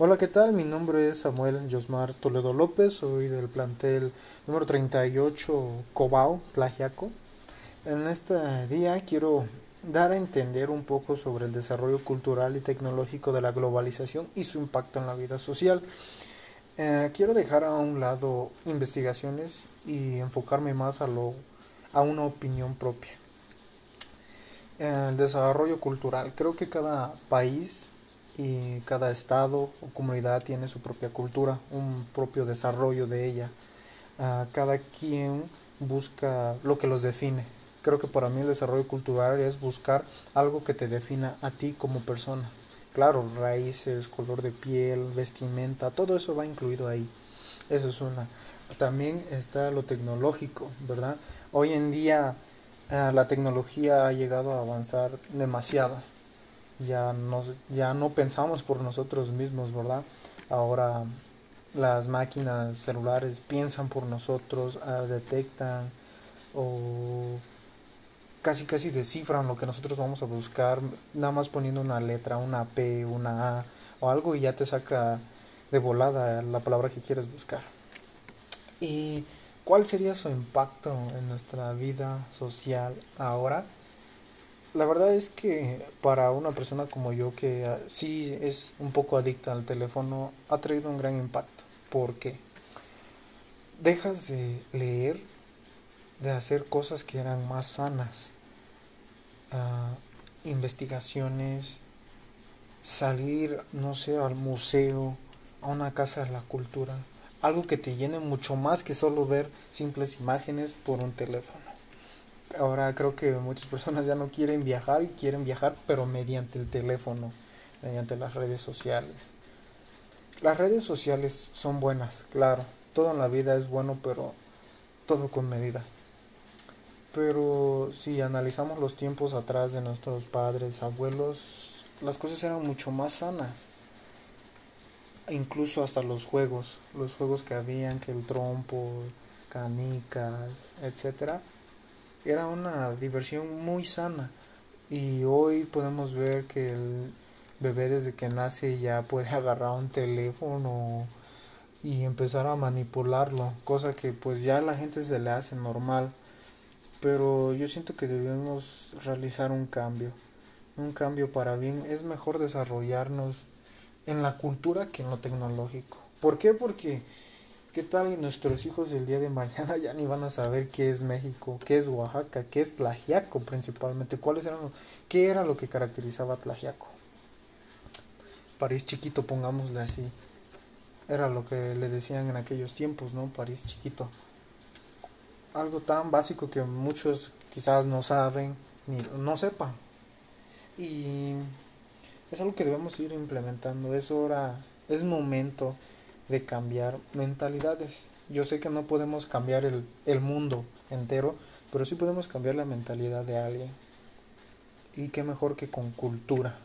Hola, ¿qué tal? Mi nombre es Samuel Yosmar Toledo López, soy del plantel número 38 Cobao, Tlajiaco. En este día quiero dar a entender un poco sobre el desarrollo cultural y tecnológico de la globalización y su impacto en la vida social. Eh, quiero dejar a un lado investigaciones y enfocarme más a, lo, a una opinión propia. El desarrollo cultural. Creo que cada país y cada estado o comunidad tiene su propia cultura, un propio desarrollo de ella. Uh, cada quien busca lo que los define. Creo que para mí el desarrollo cultural es buscar algo que te defina a ti como persona. Claro, raíces, color de piel, vestimenta, todo eso va incluido ahí. Eso es una. También está lo tecnológico, ¿verdad? Hoy en día uh, la tecnología ha llegado a avanzar demasiado ya, nos, ya no pensamos por nosotros mismos, ¿verdad? Ahora las máquinas celulares piensan por nosotros, uh, detectan o casi casi descifran lo que nosotros vamos a buscar, nada más poniendo una letra, una P, una A o algo y ya te saca de volada la palabra que quieres buscar. ¿Y cuál sería su impacto en nuestra vida social ahora? La verdad es que para una persona como yo que ah, sí es un poco adicta al teléfono, ha traído un gran impacto. porque Dejas de leer, de hacer cosas que eran más sanas, uh, investigaciones, salir, no sé, al museo, a una casa de la cultura, algo que te llene mucho más que solo ver simples imágenes por un teléfono ahora creo que muchas personas ya no quieren viajar y quieren viajar pero mediante el teléfono, mediante las redes sociales. Las redes sociales son buenas, claro, todo en la vida es bueno pero todo con medida. Pero si analizamos los tiempos atrás de nuestros padres, abuelos, las cosas eran mucho más sanas. Incluso hasta los juegos, los juegos que habían, que el trompo, canicas, etcétera era una diversión muy sana y hoy podemos ver que el bebé desde que nace ya puede agarrar un teléfono y empezar a manipularlo, cosa que pues ya a la gente se le hace normal, pero yo siento que debemos realizar un cambio, un cambio para bien, es mejor desarrollarnos en la cultura que en lo tecnológico. ¿Por qué? Porque ¿Qué tal nuestros hijos el día de mañana ya ni van a saber qué es México, qué es Oaxaca, qué es Tlajiaco principalmente? ¿Cuáles eran qué era lo que caracterizaba a Tlajiaco? París chiquito, pongámosle así. Era lo que le decían en aquellos tiempos, ¿no? París chiquito. Algo tan básico que muchos quizás no saben ni no sepan. Y es algo que debemos ir implementando. Es hora, es momento de cambiar mentalidades. Yo sé que no podemos cambiar el, el mundo entero, pero sí podemos cambiar la mentalidad de alguien. Y qué mejor que con cultura.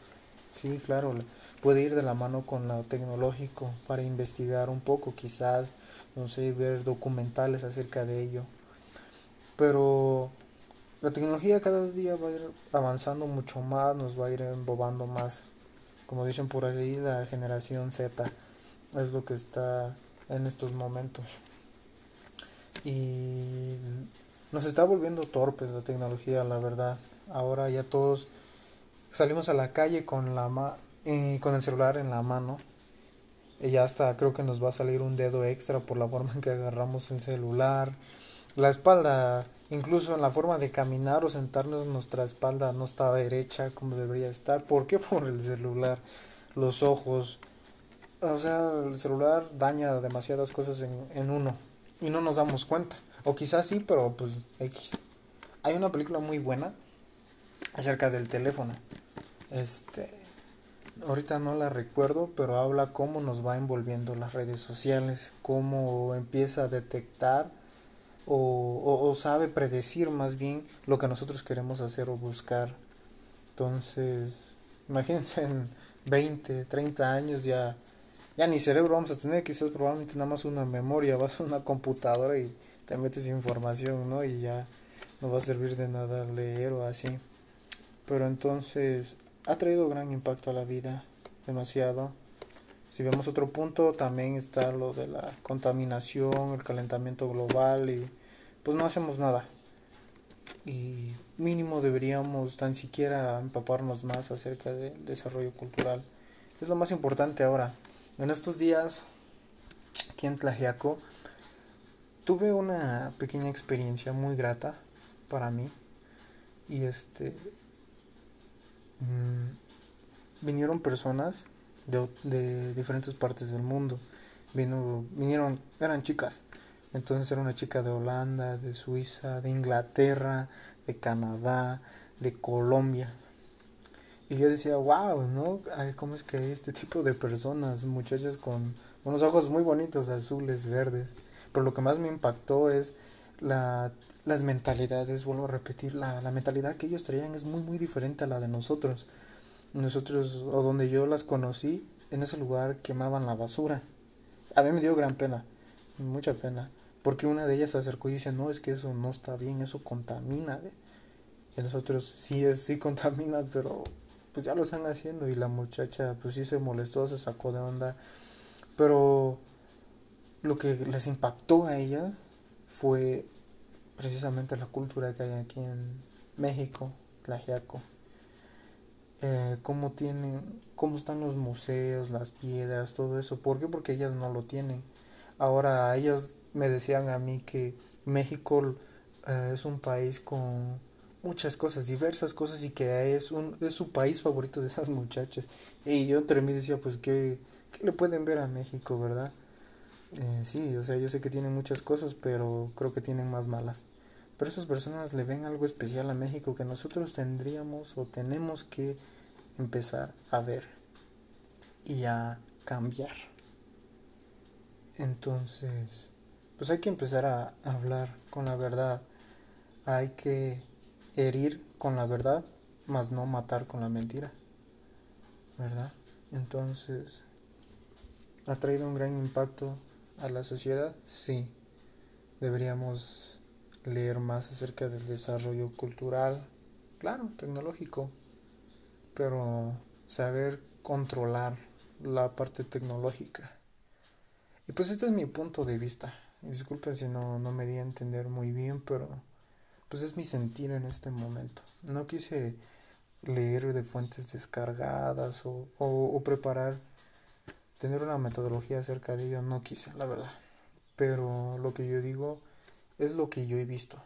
Sí, claro, puede ir de la mano con lo tecnológico para investigar un poco, quizás, no sé, ver documentales acerca de ello. Pero la tecnología cada día va a ir avanzando mucho más, nos va a ir embobando más. Como dicen por ahí, la generación Z es lo que está en estos momentos. Y nos está volviendo torpes la tecnología, la verdad. Ahora ya todos salimos a la calle con la eh, con el celular en la mano. Y ya hasta creo que nos va a salir un dedo extra por la forma en que agarramos el celular. La espalda, incluso en la forma de caminar o sentarnos, nuestra espalda no está derecha como debería estar. ¿Por qué? Por el celular. Los ojos, o sea, el celular daña demasiadas cosas en, en uno y no nos damos cuenta. O quizás sí, pero pues X. Hay una película muy buena acerca del teléfono. Este, ahorita no la recuerdo, pero habla cómo nos va envolviendo las redes sociales, cómo empieza a detectar o, o, o sabe predecir más bien lo que nosotros queremos hacer o buscar. Entonces, imagínense en 20, 30 años ya ya ni cerebro vamos a tener, quizás probablemente nada más una memoria, vas a una computadora y te metes información, ¿no? Y ya no va a servir de nada leer o así. Pero entonces ha traído gran impacto a la vida, demasiado. Si vemos otro punto, también está lo de la contaminación, el calentamiento global y pues no hacemos nada. Y mínimo deberíamos tan siquiera empaparnos más acerca del desarrollo cultural. Es lo más importante ahora. En estos días, aquí en Tlajiaco, tuve una pequeña experiencia muy grata para mí. Y este. Mmm, vinieron personas de, de, diferentes partes del mundo. Vinieron, eran chicas. Entonces era una chica de Holanda, de Suiza, de Inglaterra, de Canadá, de Colombia. Y yo decía, wow, ¿no? Ay, ¿Cómo es que hay este tipo de personas, muchachas con unos ojos muy bonitos, azules, verdes? Pero lo que más me impactó es la, las mentalidades, vuelvo a repetir, la, la mentalidad que ellos traían es muy, muy diferente a la de nosotros. Nosotros, o donde yo las conocí, en ese lugar quemaban la basura. A mí me dio gran pena, mucha pena. Porque una de ellas se acercó y dice, no, es que eso no está bien, eso contamina. Y nosotros, sí, es, sí contamina, pero pues ya lo están haciendo. Y la muchacha, pues sí se molestó, se sacó de onda. Pero lo que les impactó a ellas fue precisamente la cultura que hay aquí en México, Tlajiaco. Eh, cómo tienen, cómo están los museos, las piedras, todo eso. ¿Por qué? Porque ellas no lo tienen. Ahora ellas me decían a mí que México eh, es un país con muchas cosas, diversas cosas y que es, un, es su país favorito de esas muchachas. Y yo entre mí decía, pues, ¿qué, qué le pueden ver a México, verdad? Eh, sí, o sea, yo sé que tienen muchas cosas, pero creo que tienen más malas. Pero esas personas le ven algo especial a México que nosotros tendríamos o tenemos que empezar a ver y a cambiar. Entonces, pues hay que empezar a hablar con la verdad. Hay que herir con la verdad, mas no matar con la mentira. ¿Verdad? Entonces, ¿ha traído un gran impacto a la sociedad? Sí. Deberíamos leer más acerca del desarrollo cultural, claro, tecnológico, pero saber controlar la parte tecnológica. Y pues este es mi punto de vista. Disculpen si no, no me di a entender muy bien, pero pues es mi sentir en este momento. No quise leer de fuentes descargadas o, preparar, tener una metodología acerca de ello, no quise, la verdad. Pero lo que yo digo es lo que yo he visto.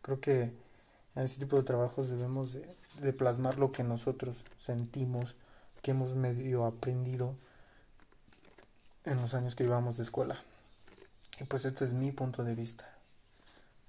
Creo que en este tipo de trabajos debemos de, de plasmar lo que nosotros sentimos, que hemos medio aprendido en los años que llevamos de escuela. Y pues este es mi punto de vista.